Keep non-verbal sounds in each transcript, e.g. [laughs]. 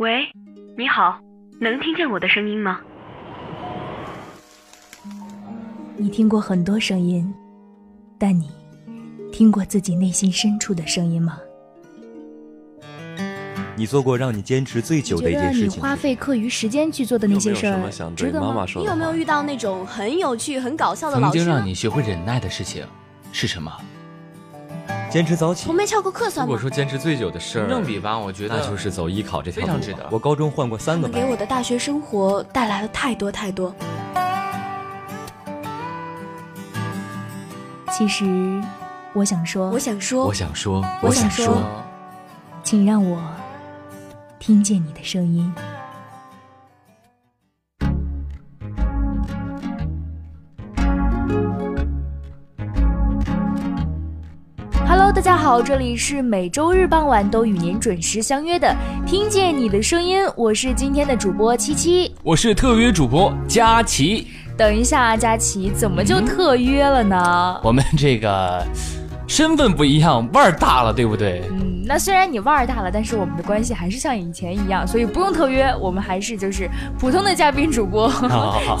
喂，你好，能听见我的声音吗？你听过很多声音，但你听过自己内心深处的声音吗？你做过让你坚持最久的一件事情？你花费课余时间去做的那些事儿，值得吗？你有没有遇到那种很有趣、很搞笑的老师？曾经让你学会忍耐的事情是什么？坚持早起，从没翘过课算吗？如果说坚持最久的事儿，正比吧，我觉得那就是走艺考这条路。非常值得。我高中换过三个班。给我的大学生活带来了太多太多。其实，我想说，我想说，我想说，我想说，请让我听见你的声音。好，这里是每周日傍晚都与您准时相约的《听见你的声音》，我是今天的主播七七，我是特约主播佳琪。等一下，佳琪，怎么就特约了呢？我们这个。身份不一样，腕儿大了，对不对？嗯，那虽然你腕儿大了，但是我们的关系还是像以前一样，所以不用特约，我们还是就是普通的嘉宾主播。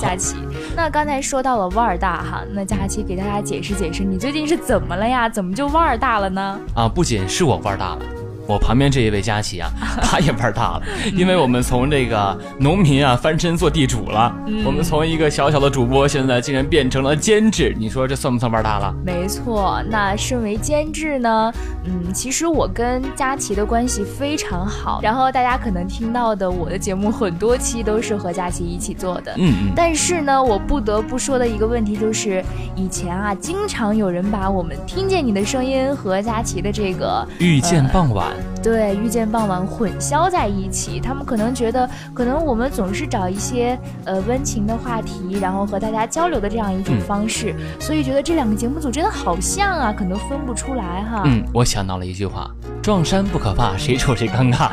佳琪，[laughs] 那刚才说到了腕儿大哈，那佳琪给大家解释解释，你最近是怎么了呀？怎么就腕儿大了呢？啊，不仅是我腕儿大了。我旁边这一位佳琪啊，[laughs] 他也玩大了，因为我们从这个农民啊翻身做地主了。我们从一个小小的主播，现在竟然变成了监制，你说这算不算玩大了？没错，那身为监制呢，嗯，其实我跟佳琪的关系非常好。然后大家可能听到的我的节目很多期都是和佳琪一起做的。嗯嗯。但是呢，我不得不说的一个问题就是，以前啊，经常有人把我们听见你的声音和佳琪的这个遇见傍晚。对，遇见傍晚混淆在一起，他们可能觉得，可能我们总是找一些呃温情的话题，然后和大家交流的这样一种方式，所以觉得这两个节目组真的好像啊，可能分不出来哈。嗯，我想到了一句话：撞衫不可怕，谁丑谁尴尬，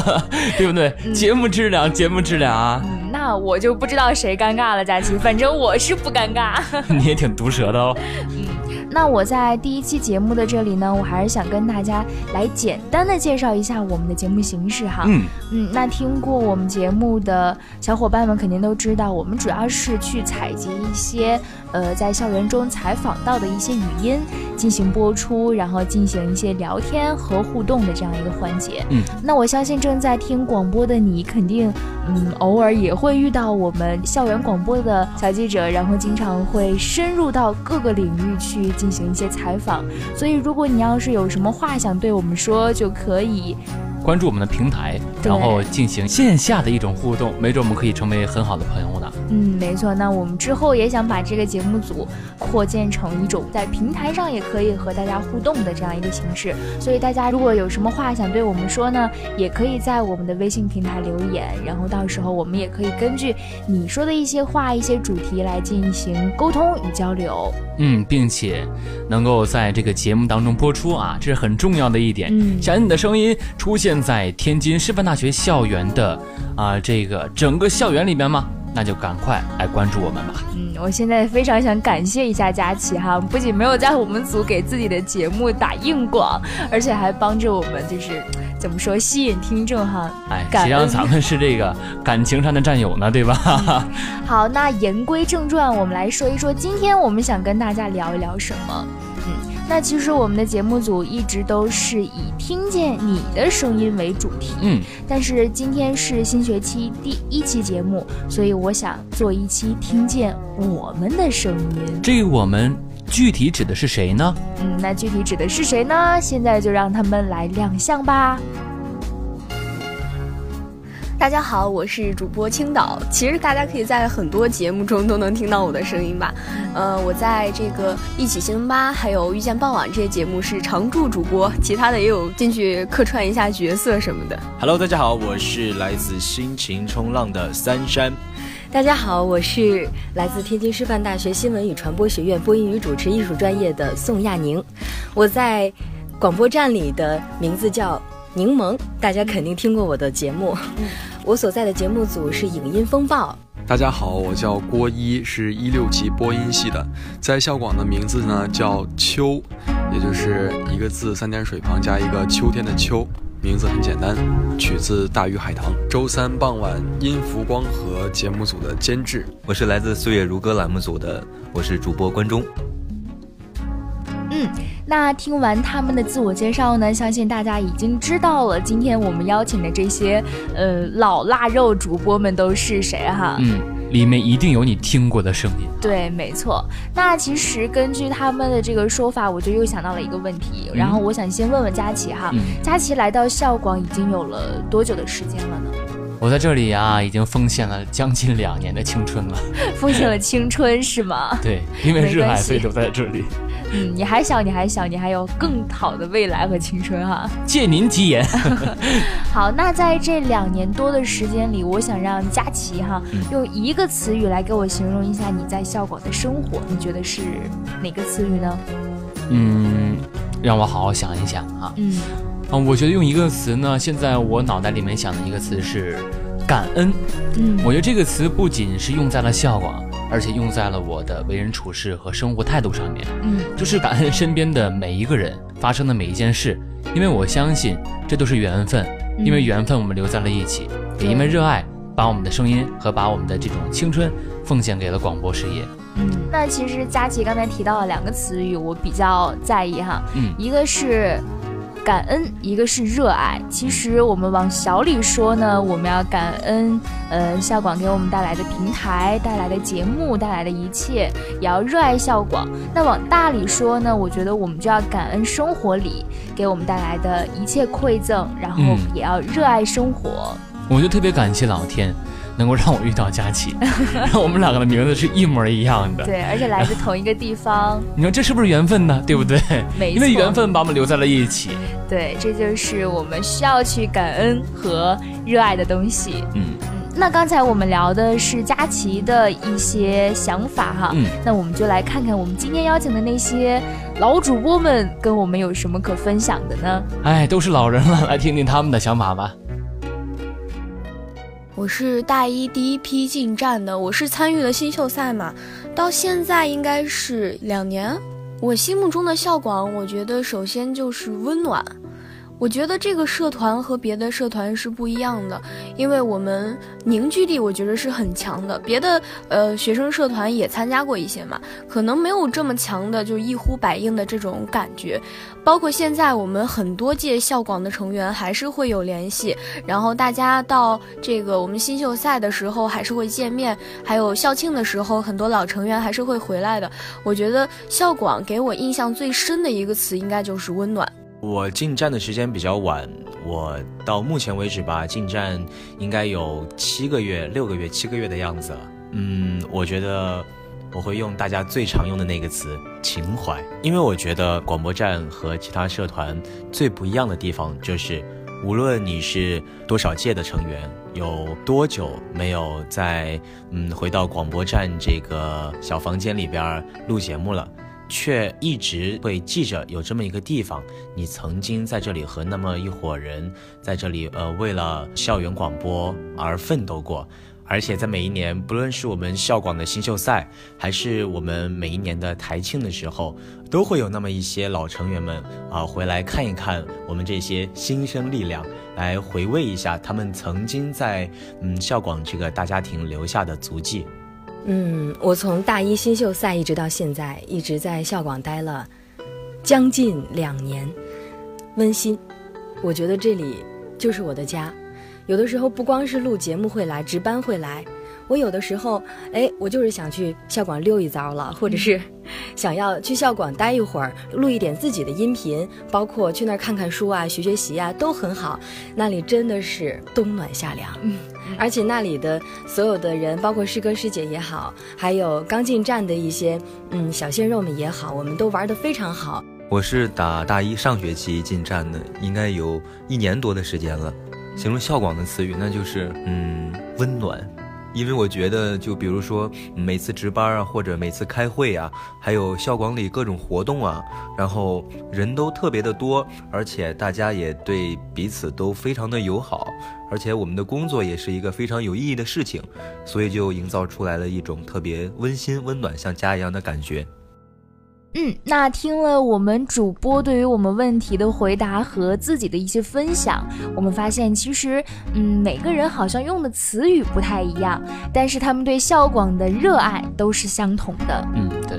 [laughs] 对不对？节目质量，节目质量啊。那我就不知道谁尴尬了，佳琪，反正我是不尴尬。[laughs] 你也挺毒舌的哦。嗯。那我在第一期节目的这里呢，我还是想跟大家来简单的介绍一下我们的节目形式哈。嗯嗯，那听过我们节目的小伙伴们肯定都知道，我们主要是去采集一些呃在校园中采访到的一些语音进行播出，然后进行一些聊天和互动的这样一个环节。嗯，那我相信正在听广播的你，肯定嗯偶尔也会遇到我们校园广播的小记者，然后经常会深入到各个领域去。进行一些采访，所以如果你要是有什么话想对我们说，就可以关注我们的平台，然后进行线下的一种互动，没准我们可以成为很好的朋友呢。嗯，没错。那我们之后也想把这个节目组扩建成一种在平台上也可以和大家互动的这样一个形式。所以大家如果有什么话想对我们说呢，也可以在我们的微信平台留言，然后到时候我们也可以根据你说的一些话、一些主题来进行沟通与交流。嗯，并且能够在这个节目当中播出啊，这是很重要的一点。嗯，想你的声音出现在天津师范大学校园的啊这个整个校园里面吗？那就赶快来关注我们吧。嗯，我现在非常想感谢一下佳琪哈，不仅没有在我们组给自己的节目打硬广，而且还帮着我们就是怎么说吸引听众哈。哎，谁让咱们是这个感情上的战友呢，对吧？好，那言归正传，我们来说一说今天我们想跟大家聊一聊什么。嗯。那其实我们的节目组一直都是以听见你的声音为主题，嗯，但是今天是新学期第一期节目，所以我想做一期听见我们的声音。这我们具体指的是谁呢？嗯，那具体指的是谁呢？现在就让他们来亮相吧。大家好，我是主播青岛。其实大家可以在很多节目中都能听到我的声音吧。呃，我在这个一起星吧，还有遇见傍晚这些节目是常驻主播，其他的也有进去客串一下角色什么的。Hello，大家好，我是来自心情冲浪的三山。大家好，我是来自天津师范大学新闻与传播学院播音与主持艺术专业的宋亚宁。我在广播站里的名字叫。柠檬，大家肯定听过我的节目。我所在的节目组是影音风暴。大家好，我叫郭一，是一六级播音系的，在校广的名字呢叫秋，也就是一个字三点水旁加一个秋天的秋。名字很简单，取自《大鱼海棠》。周三傍晚，音符光和节目组的监制。我是来自《岁月如歌》栏目组的，我是主播关中。嗯，那听完他们的自我介绍呢，相信大家已经知道了今天我们邀请的这些呃老腊肉主播们都是谁哈。嗯。里面一定有你听过的声音。对，没错。那其实根据他们的这个说法，我就又想到了一个问题。然后我想先问问佳琪哈，佳琪来到校广已经有了多久的时间了呢？我在这里啊，已经奉献了将近两年的青春了。[laughs] 奉献了青春是吗？对，因为热爱，所以留在这里。[laughs] 嗯，你还小，你还小，你还有更好的未来和青春哈。借您吉言。[laughs] 好，那在这两年多的时间里，我想让佳琪哈用一个词语来给我形容一下你在校广的生活，你觉得是哪个词语呢？嗯，让我好好想一想啊。嗯，啊，我觉得用一个词呢，现在我脑袋里面想的一个词是感恩。嗯，我觉得这个词不仅是用在了笑广。而且用在了我的为人处事和生活态度上面，嗯，就是感恩身边的每一个人发生的每一件事，因为我相信这都是缘分，因为缘分我们留在了一起，也因为热爱把我们的声音和把我们的这种青春奉献给了广播事业。嗯，那其实佳琪刚才提到了两个词语，我比较在意哈，嗯，一个是。感恩，一个是热爱。其实我们往小里说呢，我们要感恩，呃，校广给我们带来的平台、带来的节目、带来的一切，也要热爱校广。那往大里说呢，我觉得我们就要感恩生活里给我们带来的一切馈赠，然后也要热爱生活。我就特别感谢老天。能够让我遇到佳琪，[laughs] 我们两个的名字是一模一样的，对，而且来自同一个地方。[laughs] 你说这是不是缘分呢？对不对？没错，因为缘分把我们留在了一起。对，这就是我们需要去感恩和热爱的东西。嗯嗯。那刚才我们聊的是佳琪的一些想法哈，嗯，那我们就来看看我们今天邀请的那些老主播们跟我们有什么可分享的呢？哎，都是老人了，来听听他们的想法吧。我是大一第一批进站的，我是参与了新秀赛嘛，到现在应该是两年。我心目中的校广，我觉得首先就是温暖。我觉得这个社团和别的社团是不一样的，因为我们凝聚力我觉得是很强的。别的呃学生社团也参加过一些嘛，可能没有这么强的就一呼百应的这种感觉。包括现在我们很多届校广的成员还是会有联系，然后大家到这个我们新秀赛的时候还是会见面，还有校庆的时候很多老成员还是会回来的。我觉得校广给我印象最深的一个词应该就是温暖。我进站的时间比较晚，我到目前为止吧，进站应该有七个月、六个月、七个月的样子。嗯，我觉得我会用大家最常用的那个词——情怀，因为我觉得广播站和其他社团最不一样的地方就是，无论你是多少届的成员，有多久没有在嗯回到广播站这个小房间里边录节目了。却一直会记着有这么一个地方，你曾经在这里和那么一伙人在这里，呃，为了校园广播而奋斗过。而且在每一年，不论是我们校广的新秀赛，还是我们每一年的台庆的时候，都会有那么一些老成员们啊回来看一看我们这些新生力量，来回味一下他们曾经在嗯校广这个大家庭留下的足迹。嗯，我从大一新秀赛一直到现在，一直在校广待了将近两年，温馨。我觉得这里就是我的家。有的时候不光是录节目会来，值班会来。我有的时候，哎，我就是想去校广溜一遭了，或者是 [laughs] 想要去校广待一会儿，录一点自己的音频，包括去那儿看看书啊，学学习啊，都很好。那里真的是冬暖夏凉，嗯，而且那里的所有的人，包括师哥师姐也好，还有刚进站的一些嗯小鲜肉们也好，我们都玩得非常好。我是打大一上学期进站的，应该有一年多的时间了。形容校广的词语，那就是嗯温暖。因为我觉得，就比如说每次值班啊，或者每次开会啊，还有校广里各种活动啊，然后人都特别的多，而且大家也对彼此都非常的友好，而且我们的工作也是一个非常有意义的事情，所以就营造出来了一种特别温馨、温暖、像家一样的感觉。嗯，那听了我们主播对于我们问题的回答和自己的一些分享，我们发现其实，嗯，每个人好像用的词语不太一样，但是他们对校广的热爱都是相同的。嗯，对。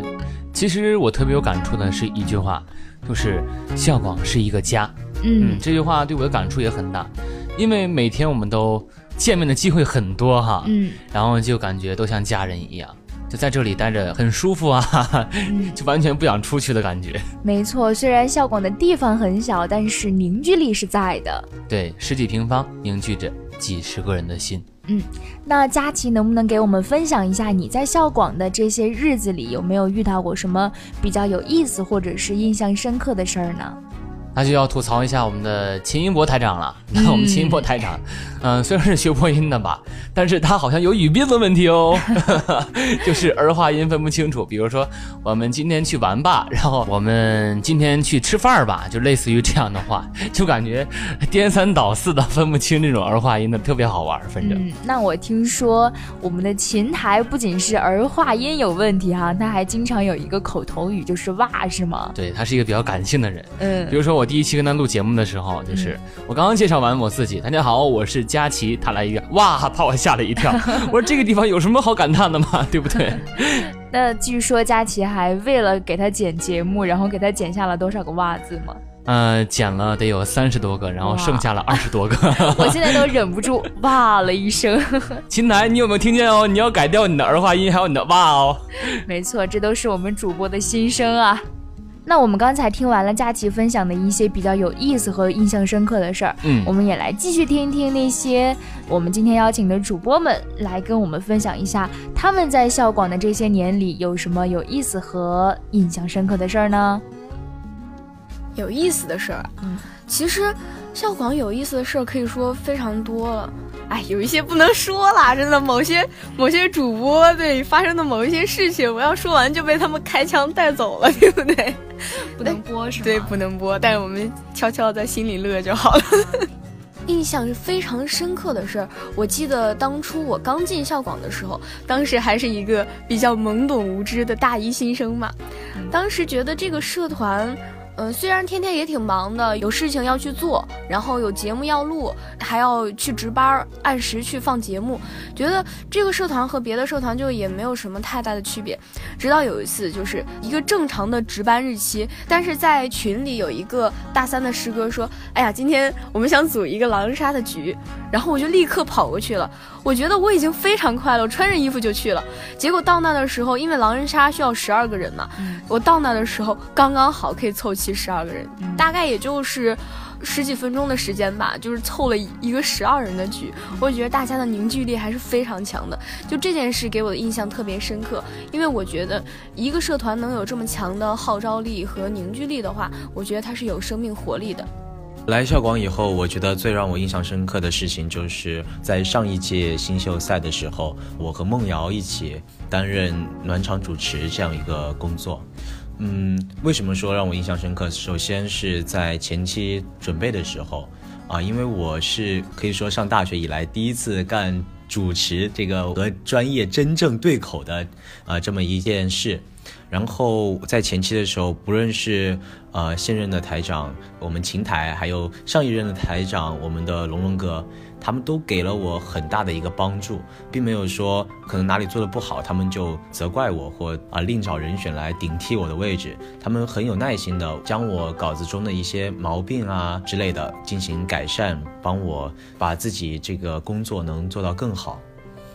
其实我特别有感触的是一句话，就是校广是一个家。嗯，这句话对我的感触也很大，因为每天我们都见面的机会很多哈。嗯，然后就感觉都像家人一样。就在这里待着很舒服啊，[laughs] 就完全不想出去的感觉。没错，虽然校广的地方很小，但是凝聚力是在的。对，十几平方凝聚着几十个人的心。嗯，那佳琪能不能给我们分享一下你在校广的这些日子里有没有遇到过什么比较有意思或者是印象深刻的事儿呢？那就要吐槽一下我们的秦英博台长了。那我们秦英博台长，[laughs] 嗯，虽然是学播音的吧，但是他好像有语病的问题哦，[laughs] [laughs] 就是儿化音分不清楚。比如说，我们今天去玩吧，然后我们今天去吃饭吧，就类似于这样的话，就感觉颠三倒四的分不清这种儿化音的，特别好玩。反正，嗯那我听说我们的琴台不仅是儿化音有问题哈，他还经常有一个口头语，就是哇，是吗？对他是一个比较感性的人。嗯，比如说我。第一期跟他录节目的时候，就是我刚刚介绍完我自己，大家好，我是佳琪。他来一个，哇，把我吓了一跳。[laughs] 我说这个地方有什么好感叹的吗？对不对？[laughs] 那据说佳琪还为了给他剪节目，然后给他剪下了多少个袜子吗？呃，剪了得有三十多个，然后剩下了二十多个。[laughs] 我现在都忍不住哇了一声。秦楠，你有没有听见哦？你要改掉你的儿化音，还有你的哇哦。没错，这都是我们主播的心声啊。那我们刚才听完了佳琪分享的一些比较有意思和印象深刻的事儿，嗯，我们也来继续听一听那些我们今天邀请的主播们来跟我们分享一下他们在校广的这些年里有什么有意思和印象深刻的事儿呢？有意思的事儿，嗯，其实校广有意思的事儿可以说非常多了。哎，有一些不能说啦，真的，某些某些主播对发生的某一些事情，我要说完就被他们开枪带走了，[laughs] 对不对？不能播是吗？对，不能播，但是我们悄悄在心里乐就好了。[laughs] 印象是非常深刻的事儿，我记得当初我刚进校广的时候，当时还是一个比较懵懂无知的大一新生嘛，当时觉得这个社团。嗯，虽然天天也挺忙的，有事情要去做，然后有节目要录，还要去值班，按时去放节目，觉得这个社团和别的社团就也没有什么太大的区别。直到有一次，就是一个正常的值班日期，但是在群里有一个大三的师哥说：“哎呀，今天我们想组一个狼人杀的局。”然后我就立刻跑过去了。我觉得我已经非常快了，我，穿着衣服就去了。结果到那的时候，因为狼人杀需要十二个人嘛，我到那的时候刚刚好可以凑齐十二个人，大概也就是十几分钟的时间吧，就是凑了一个十二人的局。我觉得大家的凝聚力还是非常强的，就这件事给我的印象特别深刻。因为我觉得一个社团能有这么强的号召力和凝聚力的话，我觉得它是有生命活力的。来校广以后，我觉得最让我印象深刻的事情，就是在上一届新秀赛的时候，我和梦瑶一起担任暖场主持这样一个工作。嗯，为什么说让我印象深刻？首先是在前期准备的时候，啊，因为我是可以说上大学以来第一次干主持这个和专业真正对口的啊这么一件事。然后在前期的时候，不论是呃现任的台长，我们琴台，还有上一任的台长，我们的龙龙哥，他们都给了我很大的一个帮助，并没有说可能哪里做的不好，他们就责怪我或啊另找人选来顶替我的位置。他们很有耐心的将我稿子中的一些毛病啊之类的进行改善，帮我把自己这个工作能做到更好。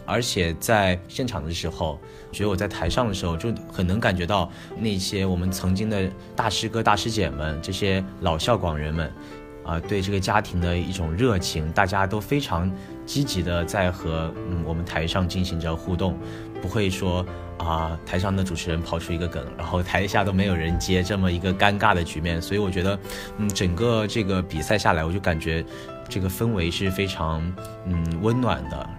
而且在现场的时候，觉得我在台上的时候就很能感觉到那些我们曾经的大师哥、大师姐们，这些老校广人们，啊，对这个家庭的一种热情，大家都非常积极的在和嗯我们台上进行着互动，不会说啊台上的主持人抛出一个梗，然后台下都没有人接这么一个尴尬的局面。所以我觉得，嗯，整个这个比赛下来，我就感觉这个氛围是非常嗯温暖的。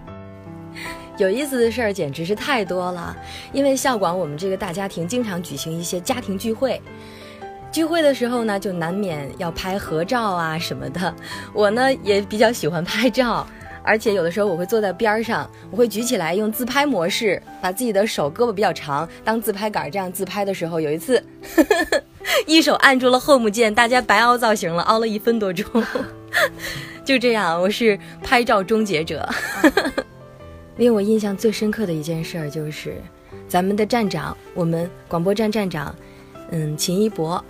有意思的事儿简直是太多了，因为校广我们这个大家庭经常举行一些家庭聚会，聚会的时候呢，就难免要拍合照啊什么的。[laughs] 我呢也比较喜欢拍照，而且有的时候我会坐在边上，我会举起来用自拍模式，把自己的手胳膊比较长当自拍杆，这样自拍的时候，有一次 [laughs] 一手按住了 Home 键，大家白凹造型了，凹了一分多钟。[laughs] 就这样，我是拍照终结者。令我印象最深刻的一件事儿就是，咱们的站长，我们广播站站长，嗯，秦一博。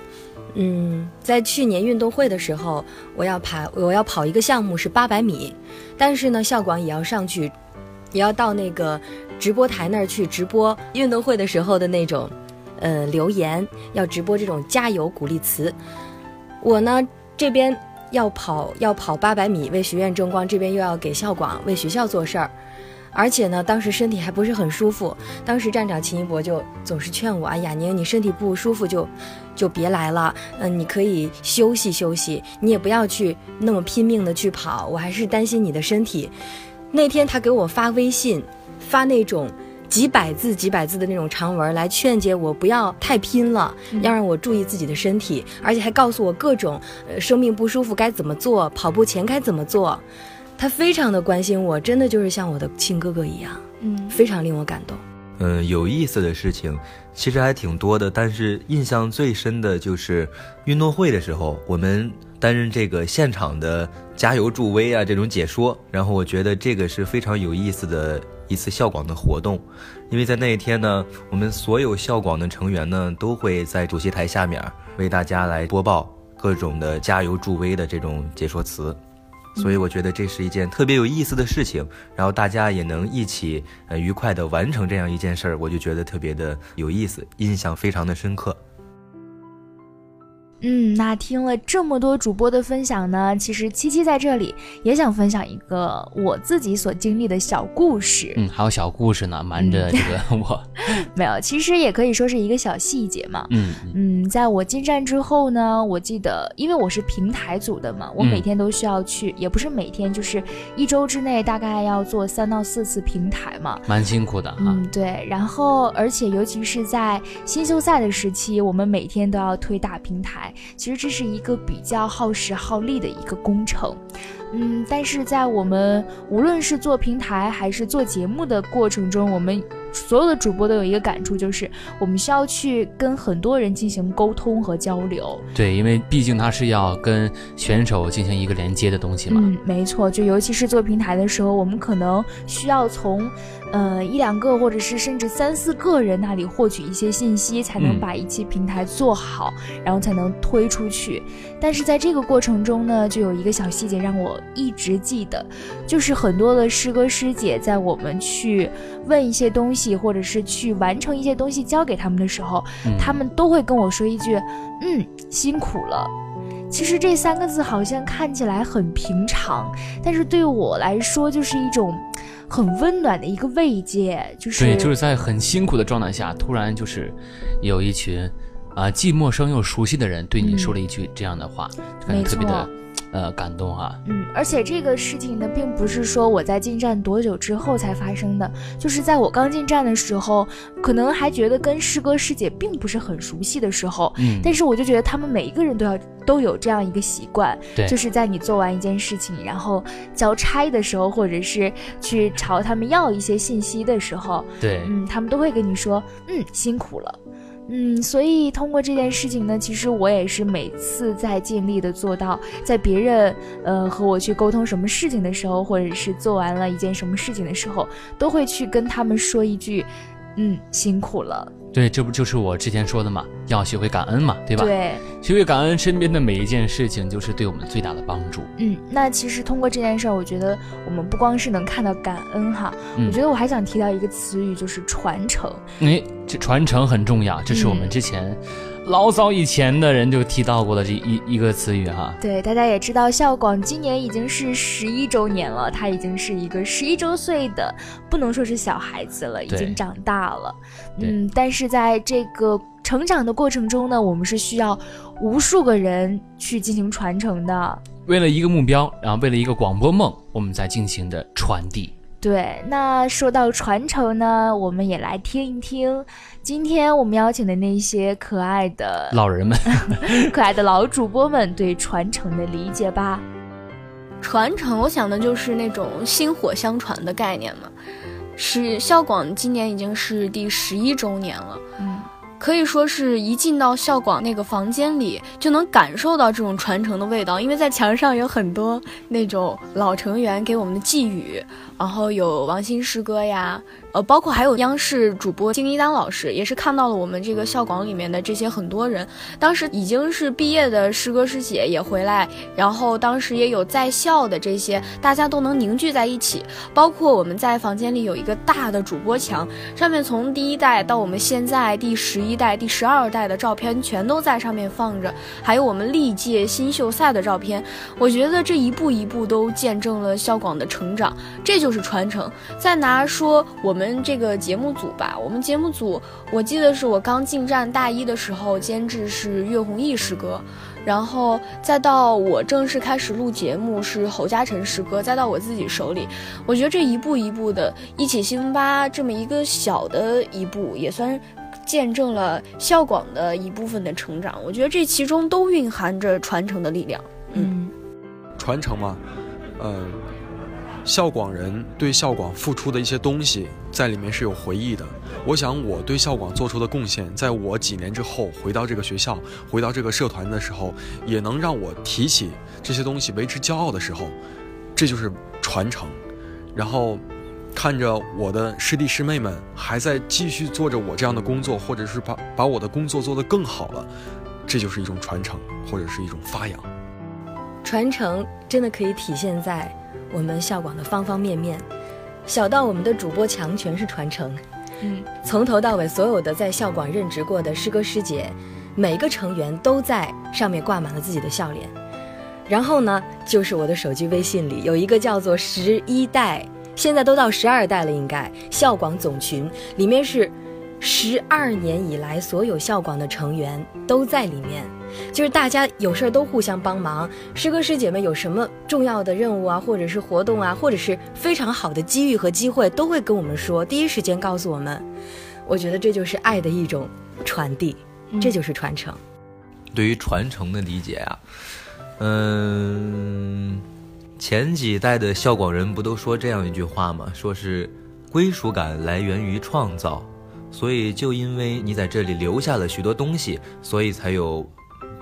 嗯，在去年运动会的时候，我要跑，我要跑一个项目是八百米，但是呢，校广也要上去，也要到那个直播台那儿去直播运动会的时候的那种，呃，留言要直播这种加油鼓励词。我呢这边要跑要跑八百米为学院争光，这边又要给校广为学校做事儿。而且呢，当时身体还不是很舒服。当时站长秦一博就总是劝我：“啊，雅宁，你身体不舒服就，就别来了。嗯，你可以休息休息，你也不要去那么拼命的去跑。我还是担心你的身体。”那天他给我发微信，发那种几百字、几百字的那种长文来劝解我不要太拼了，要让我注意自己的身体，而且还告诉我各种呃生命不舒服该怎么做，跑步前该怎么做。他非常的关心我，真的就是像我的亲哥哥一样，嗯，非常令我感动。嗯，有意思的事情其实还挺多的，但是印象最深的就是运动会的时候，我们担任这个现场的加油助威啊，这种解说。然后我觉得这个是非常有意思的一次校广的活动，因为在那一天呢，我们所有校广的成员呢都会在主席台下面为大家来播报各种的加油助威的这种解说词。所以我觉得这是一件特别有意思的事情，然后大家也能一起呃愉快的完成这样一件事儿，我就觉得特别的有意思，印象非常的深刻。嗯，那听了这么多主播的分享呢，其实七七在这里也想分享一个我自己所经历的小故事。嗯，还有小故事呢，瞒着这个 [laughs] 我没有，其实也可以说是一个小细节嘛。嗯嗯，在我进站之后呢，我记得因为我是平台组的嘛，我每天都需要去，也不是每天，就是一周之内大概要做三到四次平台嘛，蛮辛苦的哈。嗯，对，然后而且尤其是在新秀赛的时期，我们每天都要推大平台。其实这是一个比较耗时耗力的一个工程，嗯，但是在我们无论是做平台还是做节目的过程中，我们。所有的主播都有一个感触，就是我们需要去跟很多人进行沟通和交流。对，因为毕竟它是要跟选手进行一个连接的东西嘛。嗯，没错，就尤其是做平台的时候，我们可能需要从，呃，一两个或者是甚至三四个人那里获取一些信息，才能把一期平台做好，然后才能推出去。但是在这个过程中呢，就有一个小细节让我一直记得，就是很多的师哥师姐在我们去问一些东西。或者是去完成一些东西交给他们的时候，他们都会跟我说一句：“嗯，辛苦了。”其实这三个字好像看起来很平常，但是对我来说就是一种很温暖的一个慰藉。就是对，就是在很辛苦的状态下，突然就是有一群啊既陌生又熟悉的人对你说了一句这样的话，感觉特别的。呃，感动哈。嗯，而且这个事情呢，并不是说我在进站多久之后才发生的，就是在我刚进站的时候，可能还觉得跟师哥师姐并不是很熟悉的时候，嗯，但是我就觉得他们每一个人都要都有这样一个习惯，对，就是在你做完一件事情，然后交差的时候，或者是去朝他们要一些信息的时候，对，嗯，他们都会跟你说，嗯，辛苦了。嗯，所以通过这件事情呢，其实我也是每次在尽力的做到，在别人呃和我去沟通什么事情的时候，或者是做完了一件什么事情的时候，都会去跟他们说一句，嗯，辛苦了。对，这不就是我之前说的嘛，要学会感恩嘛，对吧？对，学会感恩身边的每一件事情，就是对我们最大的帮助。嗯，那其实通过这件事儿，我觉得我们不光是能看到感恩哈，我觉得我还想提到一个词语，就是传承。哎，这传承很重要，这是我们之前。老早以前的人就提到过的这一一个词语哈，对，大家也知道，校广今年已经是十一周年了，他已经是一个十一周岁的，不能说是小孩子了，已经长大了。嗯，但是在这个成长的过程中呢，我们是需要无数个人去进行传承的，为了一个目标，然后为了一个广播梦，我们在进行的传递。对，那说到传承呢，我们也来听一听今天我们邀请的那些可爱的老人们、[laughs] 可爱的老主播们对传承的理解吧。传承，我想的就是那种薪火相传的概念嘛。是校广今年已经是第十一周年了，嗯。可以说是一进到校广那个房间里，就能感受到这种传承的味道，因为在墙上有很多那种老成员给我们的寄语，然后有王心诗歌呀。呃，包括还有央视主播金一丹老师，也是看到了我们这个校广里面的这些很多人。当时已经是毕业的师哥师姐也回来，然后当时也有在校的这些，大家都能凝聚在一起。包括我们在房间里有一个大的主播墙，上面从第一代到我们现在第十一代、第十二代的照片全都在上面放着，还有我们历届新秀赛的照片。我觉得这一步一步都见证了校广的成长，这就是传承。再拿说我们。这个节目组吧，我们节目组，我记得是我刚进站大一的时候，监制是岳宏毅师哥，然后再到我正式开始录节目是侯嘉诚师哥，再到我自己手里，我觉得这一步一步的，一起新吧这么一个小的一步，也算见证了校广的一部分的成长。我觉得这其中都蕴含着传承的力量。嗯，传承吗，嗯。校广人对校广付出的一些东西，在里面是有回忆的。我想我对校广做出的贡献，在我几年之后回到这个学校，回到这个社团的时候，也能让我提起这些东西，为之骄傲的时候，这就是传承。然后，看着我的师弟师妹们还在继续做着我这样的工作，或者是把把我的工作做得更好了，这就是一种传承，或者是一种发扬。传承真的可以体现在。我们校广的方方面面，小到我们的主播墙全是传承，嗯，从头到尾所有的在校广任职过的师哥师姐，每个成员都在上面挂满了自己的笑脸。然后呢，就是我的手机微信里有一个叫做十一代，现在都到十二代了，应该校广总群里面是十二年以来所有校广的成员都在里面。就是大家有事儿都互相帮忙，师哥师姐们有什么重要的任务啊，或者是活动啊，或者是非常好的机遇和机会，都会跟我们说，第一时间告诉我们。我觉得这就是爱的一种传递，这就是传承。对于传承的理解啊，嗯，前几代的校广人不都说这样一句话吗？说是归属感来源于创造，所以就因为你在这里留下了许多东西，所以才有。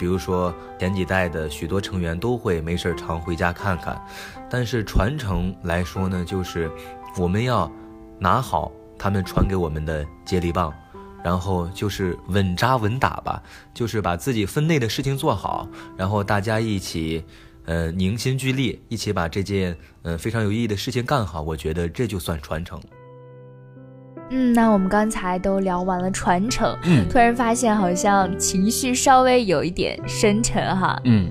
比如说前几代的许多成员都会没事常回家看看，但是传承来说呢，就是我们要拿好他们传给我们的接力棒，然后就是稳扎稳打吧，[laughs] 就是把自己分内的事情做好，然后大家一起，呃，凝心聚力，一起把这件呃非常有意义的事情干好，我觉得这就算传承。嗯，那我们刚才都聊完了传承，嗯，突然发现好像情绪稍微有一点深沉哈，嗯，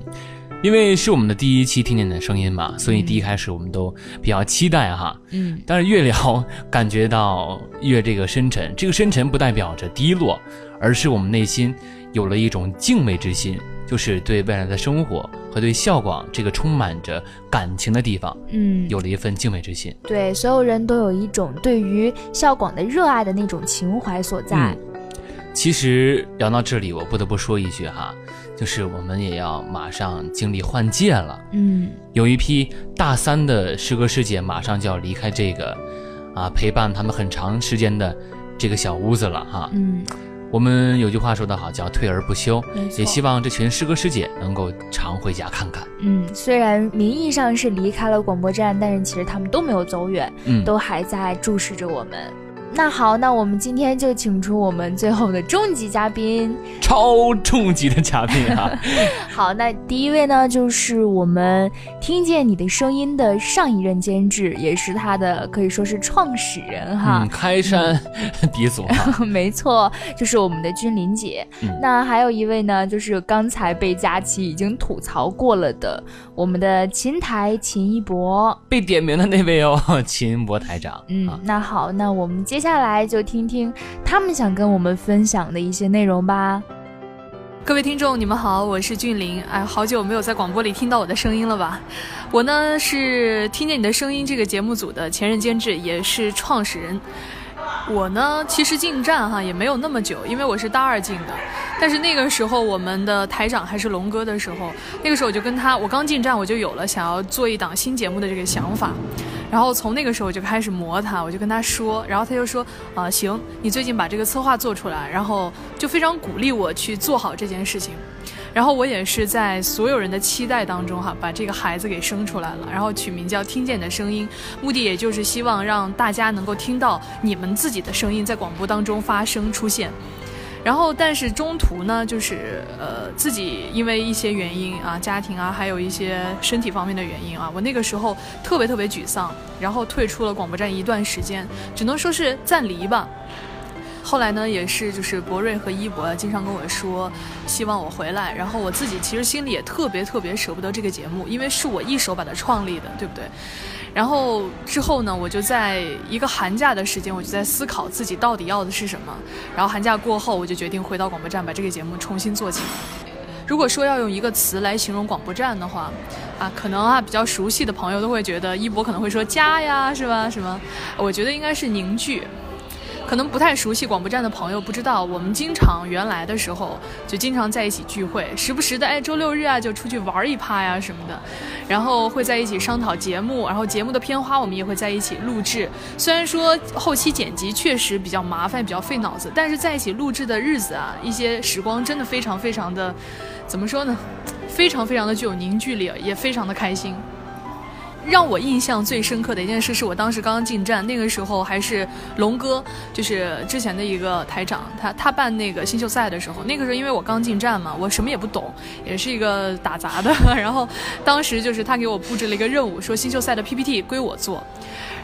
因为是我们的第一期听见你的声音嘛，所以第一开始我们都比较期待哈，嗯，但是越聊感觉到越这个深沉，这个深沉不代表着低落，而是我们内心有了一种敬畏之心。就是对未来的生活和对孝广这个充满着感情的地方，嗯，有了一份敬畏之心。对，所有人都有一种对于孝广的热爱的那种情怀所在。其实聊到这里，我不得不说一句哈，就是我们也要马上经历换届了。嗯，有一批大三的师哥师姐马上就要离开这个啊陪伴他们很长时间的这个小屋子了哈。嗯。我们有句话说得好，叫退而不休。也希望这群师哥师姐能够常回家看看。嗯，虽然名义上是离开了广播站，但是其实他们都没有走远，嗯，都还在注视着我们。那好，那我们今天就请出我们最后的终极嘉宾，超重级的嘉宾啊！[laughs] 好，那第一位呢，就是我们听见你的声音的上一任监制，也是他的可以说是创始人哈，开山 [laughs] 鼻祖，[laughs] 没错，就是我们的君临姐。那还有一位呢，就是刚才被佳琪已经吐槽过了的，我们的琴台秦一博，被点名的那位哦，[laughs] 秦博台长。嗯，那好，那我们接。接下来就听听他们想跟我们分享的一些内容吧。各位听众，你们好，我是俊林。哎，好久没有在广播里听到我的声音了吧？我呢是听见你的声音这个节目组的前任监制，也是创始人。我呢，其实进站哈也没有那么久，因为我是大二进的。但是那个时候，我们的台长还是龙哥的时候，那个时候我就跟他，我刚进站我就有了想要做一档新节目的这个想法。然后从那个时候我就开始磨他，我就跟他说，然后他就说，啊行，你最近把这个策划做出来，然后就非常鼓励我去做好这件事情。然后我也是在所有人的期待当中哈，把这个孩子给生出来了，然后取名叫“听见你的声音”，目的也就是希望让大家能够听到你们自己的声音在广播当中发声出现。然后，但是中途呢，就是呃自己因为一些原因啊，家庭啊，还有一些身体方面的原因啊，我那个时候特别特别沮丧，然后退出了广播站一段时间，只能说是暂离吧。后来呢，也是就是博瑞和一博经常跟我说，希望我回来。然后我自己其实心里也特别特别舍不得这个节目，因为是我一手把它创立的，对不对？然后之后呢，我就在一个寒假的时间，我就在思考自己到底要的是什么。然后寒假过后，我就决定回到广播站，把这个节目重新做起来。如果说要用一个词来形容广播站的话，啊，可能啊比较熟悉的朋友都会觉得一博可能会说家呀，是吧？什么？我觉得应该是凝聚。可能不太熟悉广播站的朋友不知道，我们经常原来的时候就经常在一起聚会，时不时的哎周六日啊就出去玩一趴呀什么的，然后会在一起商讨节目，然后节目的片花我们也会在一起录制。虽然说后期剪辑确实比较麻烦，比较费脑子，但是在一起录制的日子啊，一些时光真的非常非常的，怎么说呢？[laughs] 非常非常的具有凝聚力，也非常的开心。让我印象最深刻的一件事，是我当时刚刚进站，那个时候还是龙哥，就是之前的一个台长，他他办那个新秀赛的时候，那个时候因为我刚进站嘛，我什么也不懂，也是一个打杂的，[laughs] 然后当时就是他给我布置了一个任务，说新秀赛的 PPT 归我做，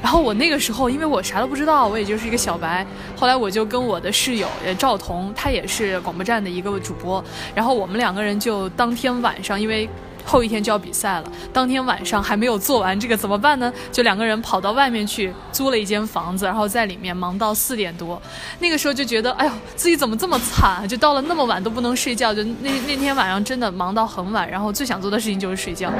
然后我那个时候因为我啥都不知道，我也就是一个小白，后来我就跟我的室友赵彤，他也是广播站的一个主播，然后我们两个人就当天晚上，因为。后一天就要比赛了，当天晚上还没有做完这个怎么办呢？就两个人跑到外面去租了一间房子，然后在里面忙到四点多。那个时候就觉得，哎呦，自己怎么这么惨？就到了那么晚都不能睡觉。就那那天晚上真的忙到很晚，然后最想做的事情就是睡觉。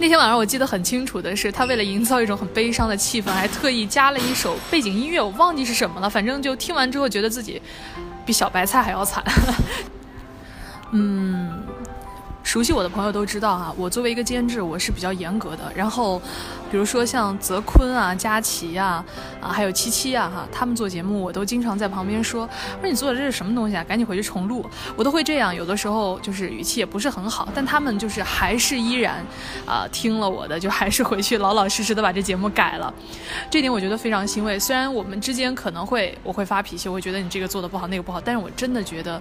那天晚上我记得很清楚的是，他为了营造一种很悲伤的气氛，还特意加了一首背景音乐，我忘记是什么了。反正就听完之后觉得自己比小白菜还要惨。[laughs] 嗯。熟悉我的朋友都知道哈，我作为一个监制，我是比较严格的。然后，比如说像泽坤啊、佳琪呀、啊还有七七啊哈，他们做节目，我都经常在旁边说：“说你做的这是什么东西啊？赶紧回去重录。”我都会这样，有的时候就是语气也不是很好，但他们就是还是依然，啊听了我的，就还是回去老老实实的把这节目改了。这点我觉得非常欣慰。虽然我们之间可能会我会发脾气，我会觉得你这个做的不好，那个不好，但是我真的觉得，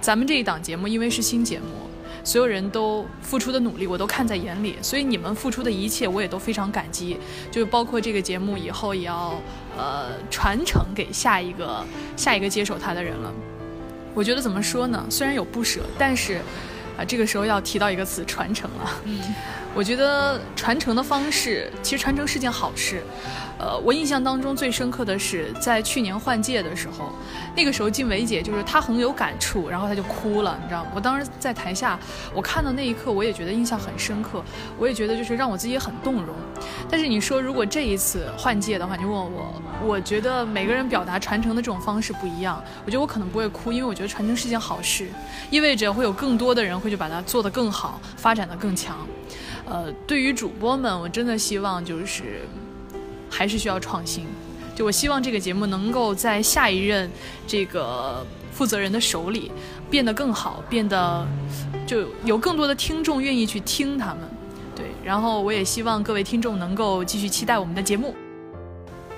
咱们这一档节目因为是新节目。所有人都付出的努力，我都看在眼里，所以你们付出的一切，我也都非常感激。就包括这个节目以后也要呃传承给下一个下一个接手它的人了。我觉得怎么说呢？虽然有不舍，但是啊，这个时候要提到一个词——传承了。嗯我觉得传承的方式，其实传承是件好事。呃，我印象当中最深刻的是在去年换届的时候，那个时候静伟姐就是她很有感触，然后她就哭了，你知道吗？我当时在台下，我看到那一刻，我也觉得印象很深刻，我也觉得就是让我自己很动容。但是你说如果这一次换届的话，你问我，我觉得每个人表达传承的这种方式不一样，我觉得我可能不会哭，因为我觉得传承是件好事，意味着会有更多的人会去把它做得更好，发展的更强。呃，对于主播们，我真的希望就是。还是需要创新，就我希望这个节目能够在下一任这个负责人的手里变得更好，变得就有更多的听众愿意去听他们。对，然后我也希望各位听众能够继续期待我们的节目。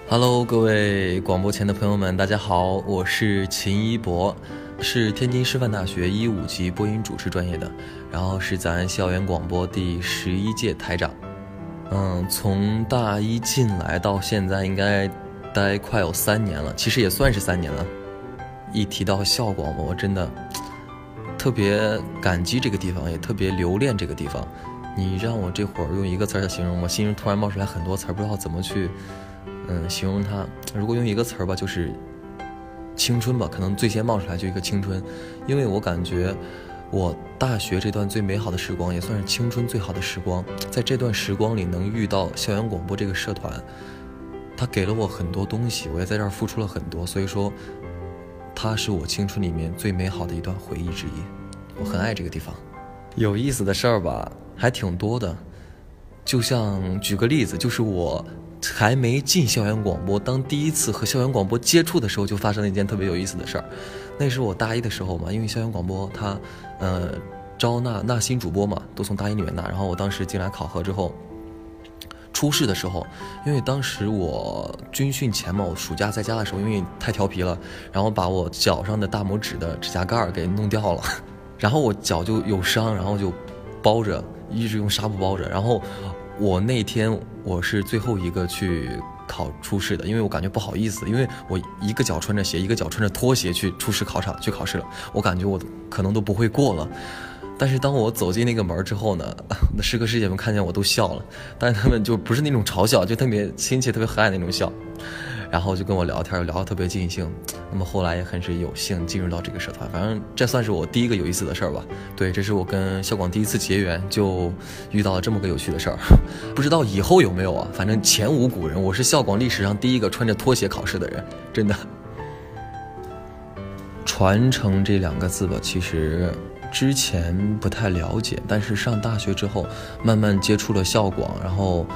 Hello，各位广播前的朋友们，大家好，我是秦一博，是天津师范大学一五级播音主持专业的，然后是咱校园广播第十一届台长。嗯，从大一进来到现在，应该待快有三年了。其实也算是三年了。一提到校广，我真的特别感激这个地方，也特别留恋这个地方。你让我这会儿用一个词来形容，我心中突然冒出来很多词儿，不知道怎么去嗯形容它。如果用一个词儿吧，就是青春吧，可能最先冒出来就一个青春，因为我感觉。我大学这段最美好的时光，也算是青春最好的时光。在这段时光里，能遇到校园广播这个社团，它给了我很多东西，我也在这儿付出了很多，所以说，它是我青春里面最美好的一段回忆之一。我很爱这个地方。有意思的事儿吧，还挺多的。就像举个例子，就是我还没进校园广播，当第一次和校园广播接触的时候，就发生了一件特别有意思的事儿。那是我大一的时候嘛，因为校园广播它，呃，招纳纳新主播嘛，都从大一里面纳。然后我当时进来考核之后。初试的时候，因为当时我军训前嘛，我暑假在家的时候，因为太调皮了，然后把我脚上的大拇指的指甲盖儿给弄掉了，[laughs] 然后我脚就有伤，然后就包着，一直用纱布包着。然后我那天我是最后一个去考初试的，因为我感觉不好意思，因为我一个脚穿着鞋，一个脚穿着拖鞋去初试考场去考试了，我感觉我可能都不会过了。但是当我走进那个门之后呢，[laughs] 那师哥师姐们看见我都笑了，但是他们就不是那种嘲笑，就特别亲切、特别和蔼那种笑，然后就跟我聊天，聊得特别尽兴。[tsk] 那么后来也很是有幸进入到这个社团，反正这算是我第一个有意思的事儿吧。对，这是我跟校广第一次结缘，就遇到了这么个有趣的事儿。[laughs] 不知道以后有没有啊？反正前无古人，我是校广历史上第一个穿着拖鞋考试的人，真的。传承这两个字吧，其实。之前不太了解，但是上大学之后，慢慢接触了校广，然后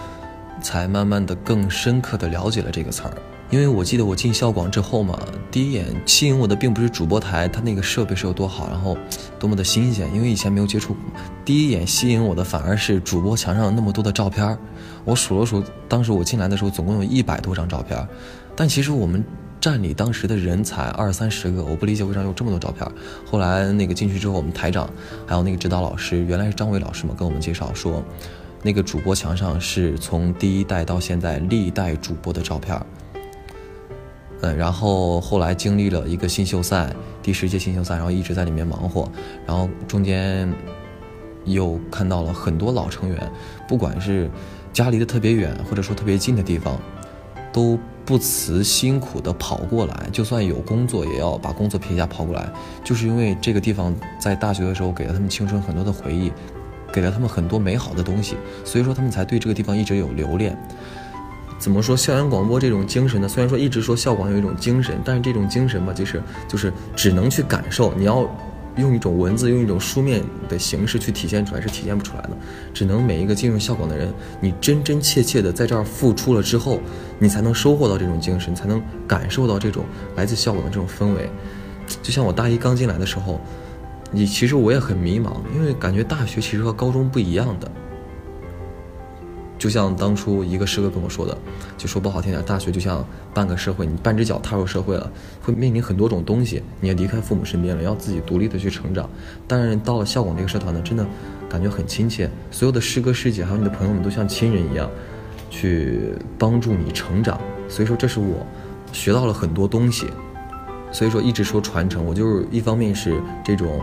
才慢慢的更深刻的了解了这个词儿。因为我记得我进校广之后嘛，第一眼吸引我的并不是主播台，它那个设备是有多好，然后多么的新鲜，因为以前没有接触过。第一眼吸引我的反而是主播墙上那么多的照片我数了数，当时我进来的时候总共有一百多张照片但其实我们。站里当时的人才二三十个，我不理解为啥有这么多照片。后来那个进去之后，我们台长还有那个指导老师，原来是张伟老师嘛，跟我们介绍说，那个主播墙上是从第一代到现在历代主播的照片。嗯，然后后来经历了一个新秀赛，第十届新秀赛，然后一直在里面忙活，然后中间又看到了很多老成员，不管是家离得特别远，或者说特别近的地方，都。不辞辛苦的跑过来，就算有工作也要把工作撇下跑过来，就是因为这个地方在大学的时候给了他们青春很多的回忆，给了他们很多美好的东西，所以说他们才对这个地方一直有留恋。怎么说校园广播这种精神呢？虽然说一直说校广有一种精神，但是这种精神吧，就是就是只能去感受，你要。用一种文字，用一种书面的形式去体现出来是体现不出来的，只能每一个进入校广的人，你真真切切的在这儿付出了之后，你才能收获到这种精神，才能感受到这种来自校广的这种氛围。就像我大一刚进来的时候，你其实我也很迷茫，因为感觉大学其实和高中不一样的。就像当初一个师哥跟我说的，就说不好听点，大学就像半个社会，你半只脚踏入社会了，会面临很多种东西，你要离开父母身边了，要自己独立的去成长。但是到了校广这个社团呢，真的感觉很亲切，所有的师哥师姐还有你的朋友们都像亲人一样，去帮助你成长。所以说，这是我学到了很多东西。所以说，一直说传承，我就是一方面是这种，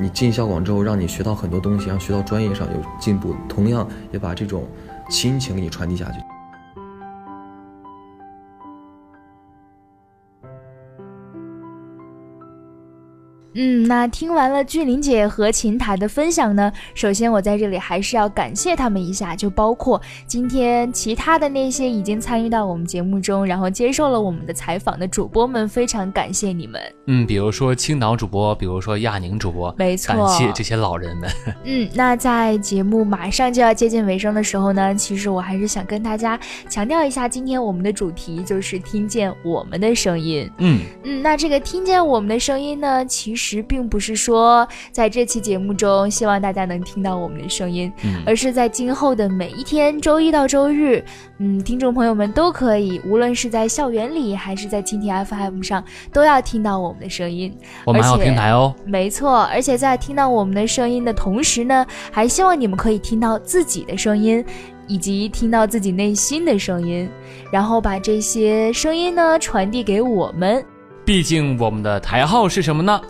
你进校广之后，让你学到很多东西，让学到专业上有进步，同样也把这种。亲情给你传递下去。那听完了俊林姐和琴台的分享呢，首先我在这里还是要感谢他们一下，就包括今天其他的那些已经参与到我们节目中，然后接受了我们的采访的主播们，非常感谢你们。嗯，比如说青岛主播，比如说亚宁主播，没错，感谢这些老人们。嗯，那在节目马上就要接近尾声的时候呢，其实我还是想跟大家强调一下，今天我们的主题就是听见我们的声音。嗯嗯，那这个听见我们的声音呢，其实。实并不是说在这期节目中希望大家能听到我们的声音，而是在今后的每一天，周一到周日，嗯，听众朋友们都可以，无论是在校园里还是在蜻蜓 FM 上，都要听到我们的声音。我们还有平台哦，没错。而且在听到我们的声音的同时呢，还希望你们可以听到自己的声音，以及听到自己内心的声音，然后把这些声音呢传递给我们。毕竟我们的台号是什么呢？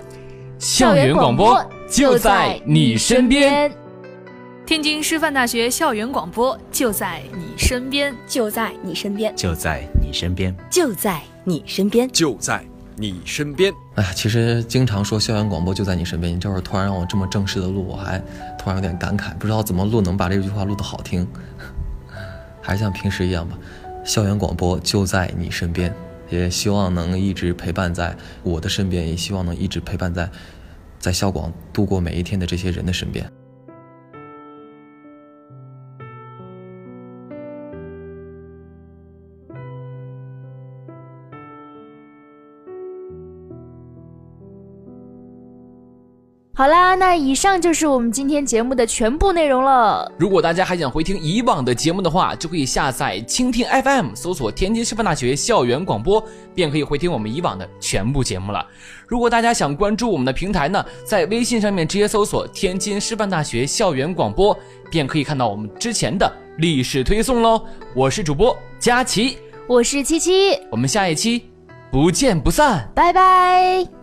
校园广播就在你身边，天津师范大学校园广播就在你身边，就在你身边，就在你身边，就在你身边，就在你身边。哎呀，其实经常说校园广播就在你身边，你这会儿突然让我这么正式的录，我还突然有点感慨，不知道怎么录能把这句话录得好听，还是像平时一样吧。校园广播就在你身边，也希望能一直陪伴在我的身边，也希望能一直陪伴在在校广度过每一天的这些人的身边。好啦，那以上就是我们今天节目的全部内容了。如果大家还想回听以往的节目的话，就可以下载蜻蜓 FM，搜索天津师范大学校园广播，便可以回听我们以往的全部节目了。如果大家想关注我们的平台呢，在微信上面直接搜索天津师范大学校园广播，便可以看到我们之前的历史推送喽。我是主播佳琪，我是七七，我们下一期不见不散，拜拜。